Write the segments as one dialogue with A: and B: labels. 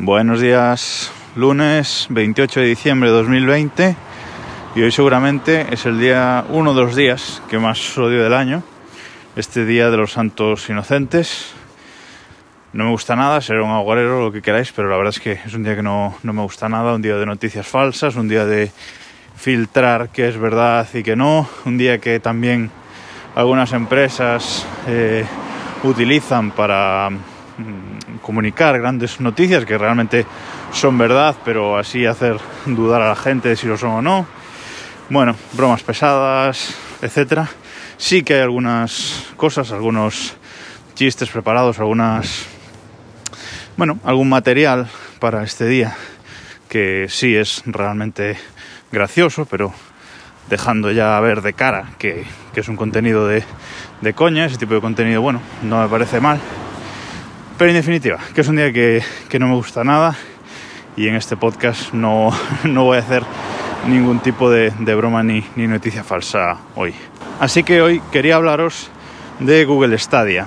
A: Buenos días, lunes 28 de diciembre de 2020 y hoy seguramente es el día, uno de los días que más odio del año, este día de los santos inocentes. No me gusta nada, ser un aguarero, lo que queráis, pero la verdad es que es un día que no, no me gusta nada, un día de noticias falsas, un día de filtrar qué es verdad y qué no, un día que también algunas empresas eh, utilizan para Mm, comunicar grandes noticias que realmente son verdad, pero así hacer dudar a la gente de si lo son o no. Bueno, bromas pesadas, etcétera. Sí que hay algunas cosas, algunos chistes preparados, algunas bueno, algún material para este día que sí es realmente gracioso, pero dejando ya ver de cara que, que es un contenido de, de coña, ese tipo de contenido, bueno, no me parece mal. Pero en definitiva, que es un día que, no me gusta nada y en este podcast no, voy a hacer ningún tipo de, broma ni, ni, noticia falsa hoy. Así que hoy quería hablaros de Google Stadia,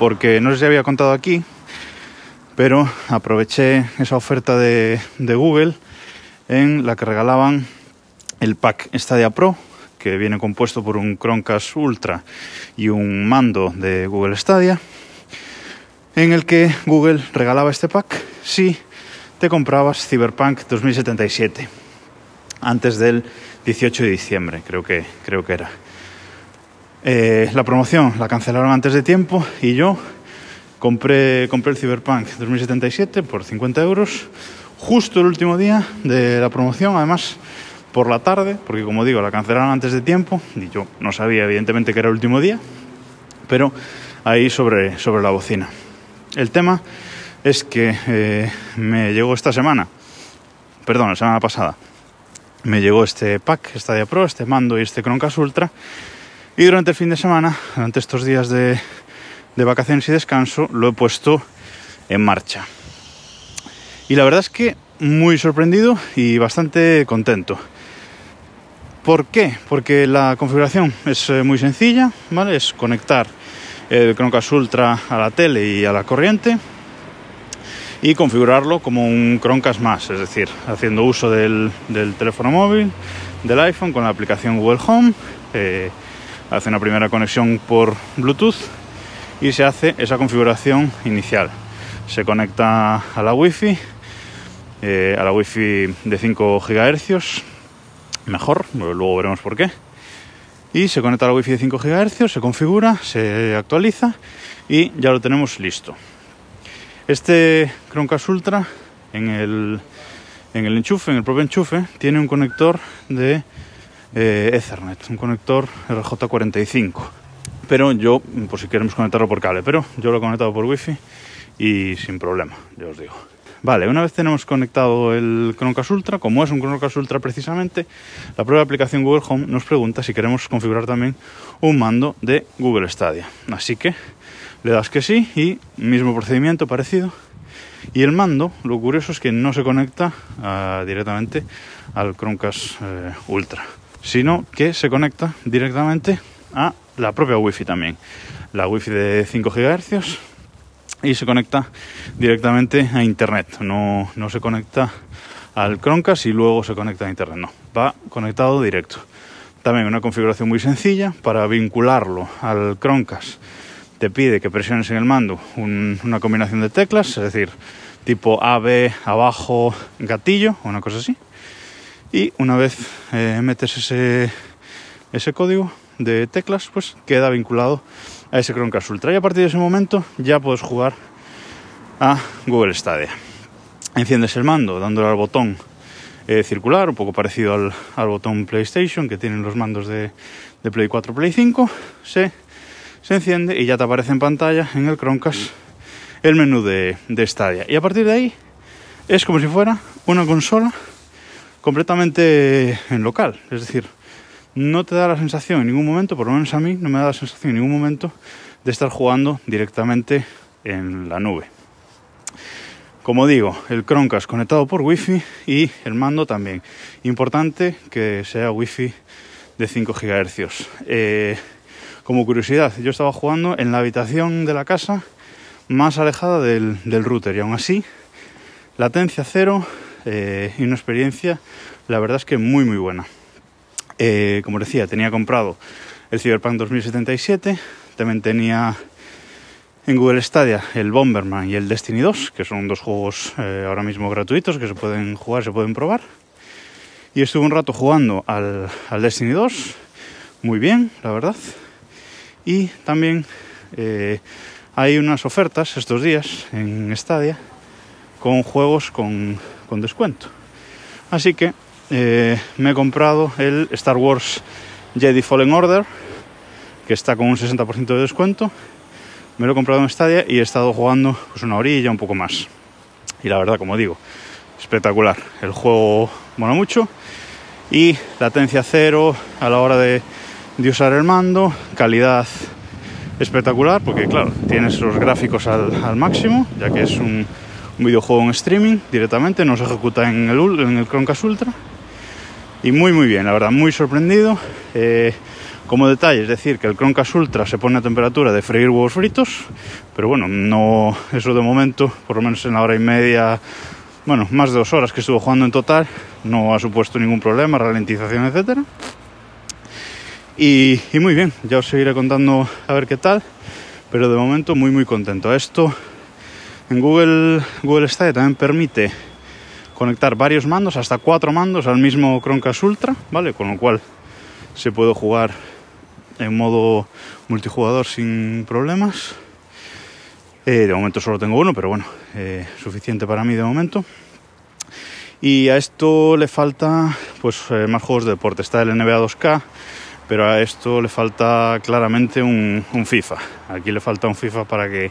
A: porque no sé si había contado aquí, pero aproveché esa oferta de, de Google en la que regalaban el pack Stadia Pro, que viene compuesto por un Chromecast Ultra y un mando de Google Stadia en el que Google regalaba este pack si te comprabas Cyberpunk 2077 antes del 18 de diciembre, creo que, creo que era. Eh, la promoción la cancelaron antes de tiempo y yo compré, compré el Cyberpunk 2077 por 50 euros justo el último día de la promoción, además por la tarde, porque como digo, la cancelaron antes de tiempo y yo no sabía evidentemente que era el último día, pero ahí sobre, sobre la bocina. El tema es que eh, me llegó esta semana, perdón, la semana pasada, me llegó este pack, Stadia Pro, este mando y este Chromecast Ultra. Y durante el fin de semana, durante estos días de, de vacaciones y descanso, lo he puesto en marcha. Y la verdad es que muy sorprendido y bastante contento. ¿Por qué? Porque la configuración es eh, muy sencilla, ¿vale? Es conectar el Chromecast Ultra a la tele y a la corriente y configurarlo como un Chromecast más, es decir, haciendo uso del, teléfono móvil, del iPhone con la aplicación Google Home, eh, hace una primera conexión por Bluetooth y se hace esa configuración inicial. Se conecta a la Wi-Fi, eh, a la Wi-Fi de 5 GHz, mejor, luego veremos por qué y se conecta a la wifi de 5 GHz, se configura, se actualiza y ya lo tenemos listo. Este Chromecast Ultra en el, en el enchufe, en el propio enchufe, tiene un conector de eh, Ethernet, un conector RJ45. Pero yo, por si queremos conectarlo por cable, pero yo lo he conectado por wifi y sin problema, ya os digo. Vale, una vez tenemos conectado el Chromecast Ultra, como es un Chromecast Ultra precisamente, la propia aplicación Google Home nos pregunta si queremos configurar también un mando de Google Stadia. Así que le das que sí y mismo procedimiento parecido. Y el mando, lo curioso es que no se conecta ah, directamente al Chromecast eh, Ultra, sino que se conecta directamente a la propia Wi-Fi también. La Wi-Fi de 5 GHz y se conecta directamente a internet. No, no se conecta al Chromecast y luego se conecta a internet. No, va conectado directo. También una configuración muy sencilla para vincularlo al Chromecast. Te pide que presiones en el mando una combinación de teclas, es decir, tipo A, B, abajo, gatillo, una cosa así. Y una vez eh, metes ese, ese código de teclas, pues queda vinculado a ese Chromecast Ultra. Y a partir de ese momento ya puedes jugar a Google Stadia. Enciendes el mando dándole al botón eh, circular, un poco parecido al, botón PlayStation que tienen los mandos de, Play 4, Play 5. Se, se enciende y ya te aparece en pantalla en el Chromecast el menú de, de Stadia. Y a partir de ahí es como si fuera una consola completamente en local. Es decir, no te da la sensación en ningún momento, por lo menos a mí, no me da la sensación en ningún momento de estar jugando directamente en la nube. Como digo, el Chromecast conectado por Wi-Fi y el mando también. Importante que sea Wi-Fi de 5 GHz. Eh, como curiosidad, yo estaba jugando en la habitación de la casa más alejada del, router y aún así Latencia cero eh, y una experiencia, la verdad es que muy muy buena. Eh, como decía, tenía comprado el Cyberpunk 2077, también tenía en Google Stadia el Bomberman y el Destiny 2, que son dos juegos eh, ahora mismo gratuitos que se pueden jugar, se pueden probar. Y estuve un rato jugando al, Destiny 2, muy bien, la verdad. Y también eh, hay unas ofertas estos días en Stadia con juegos con descuento. Así que eh, me he comprado el Star Wars Jedi Fallen Order, que está con un 60% de descuento. Me lo he comprado en Stadia y he estado jugando pues una orilla, un poco más. Y la verdad, como digo, espectacular. El juego mola mucho y latencia cero a la hora de, usar el mando, calidad espectacular, porque claro, tienes los gráficos al, máximo, ya que es un, un, videojuego en streaming directamente, no se ejecuta en el, en el Chromecast Ultra. Y muy muy bien, la verdad, muy sorprendido. Eh, como detalle, es decir, que el Chromecast Ultra se pone a temperatura de freír huevos fritos, pero bueno, no eso de momento, por lo menos en la hora y media, bueno, más de dos horas que estuve jugando en total, no ha supuesto ningún problema, ralentización, etcétera. Y, y, muy bien, ya os seguiré contando a ver qué tal, pero de momento muy muy contento. Esto en Google, Google Stadia también permite conectar varios mandos, hasta cuatro mandos al mismo Chromecast Ultra, ¿vale? Con lo cual se puede jugar en modo multijugador sin problemas. Eh, de momento solo tengo uno, pero bueno, eh, suficiente para mí de momento. Y a esto le falta pues eh, más juegos de deporte. Está el NBA 2K, pero a esto le falta claramente un, un, FIFA. Aquí le falta un FIFA para que,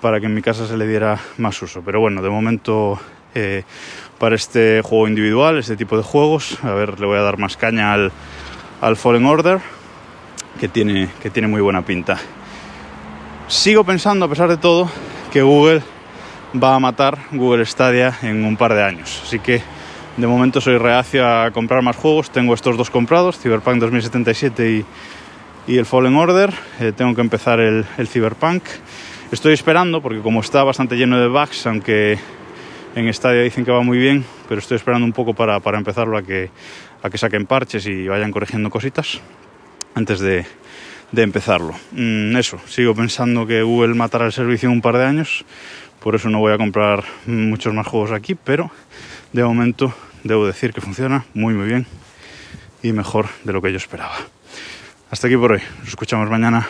A: para que en mi casa se le diera más uso. Pero bueno, de momento eh, para este juego individual, este tipo de juegos, a ver, le voy a dar más caña al, al Fallen Order, que tiene, que tiene muy buena pinta. Sigo pensando, a pesar de todo, que Google va a matar Google Stadia en un par de años. Así que de momento soy reacio a comprar más juegos. Tengo estos dos comprados, Cyberpunk 2077 y, y el Fallen Order. Eh, tengo que empezar el, el, Cyberpunk. Estoy esperando, porque como está bastante lleno de bugs, aunque en Stadia dicen que va muy bien, pero estoy esperando un poco para, para empezarlo a que, a que saquen parches y vayan corrigiendo cositas antes de, de empezarlo. Mm, eso, sigo pensando que Google matará el servicio en un par de años, por eso no voy a comprar muchos más juegos aquí, pero de momento debo decir que funciona muy muy bien y mejor de lo que yo esperaba. Hasta aquí por hoy, nos escuchamos mañana.